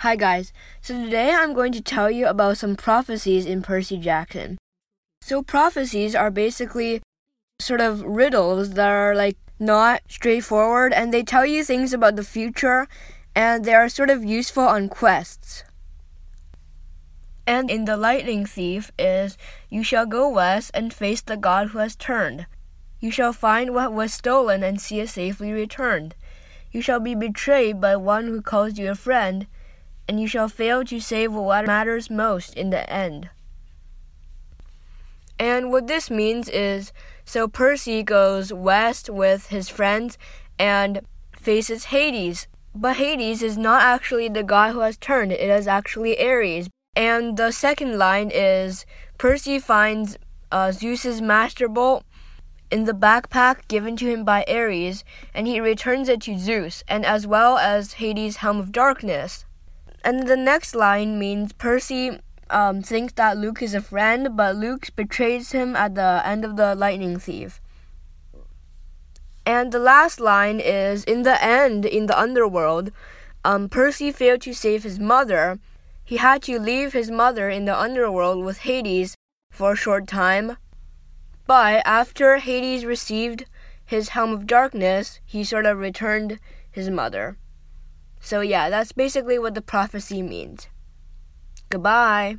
Hi guys, so today I'm going to tell you about some prophecies in Percy Jackson. So, prophecies are basically sort of riddles that are like not straightforward and they tell you things about the future and they are sort of useful on quests. And in The Lightning Thief is you shall go west and face the god who has turned. You shall find what was stolen and see it safely returned. You shall be betrayed by one who calls you a friend and you shall fail to save what matters most in the end. And what this means is so Percy goes west with his friends and faces Hades. But Hades is not actually the god who has turned, it is actually Ares. And the second line is Percy finds uh, Zeus's master bolt in the backpack given to him by Ares, and he returns it to Zeus, and as well as Hades' helm of darkness. And the next line means Percy um, thinks that Luke is a friend, but Luke betrays him at the end of the Lightning Thief. And the last line is In the end, in the underworld, um, Percy failed to save his mother. He had to leave his mother in the underworld with Hades for a short time. But after Hades received his Helm of Darkness, he sort of returned his mother. So, yeah, that's basically what the prophecy means. Goodbye.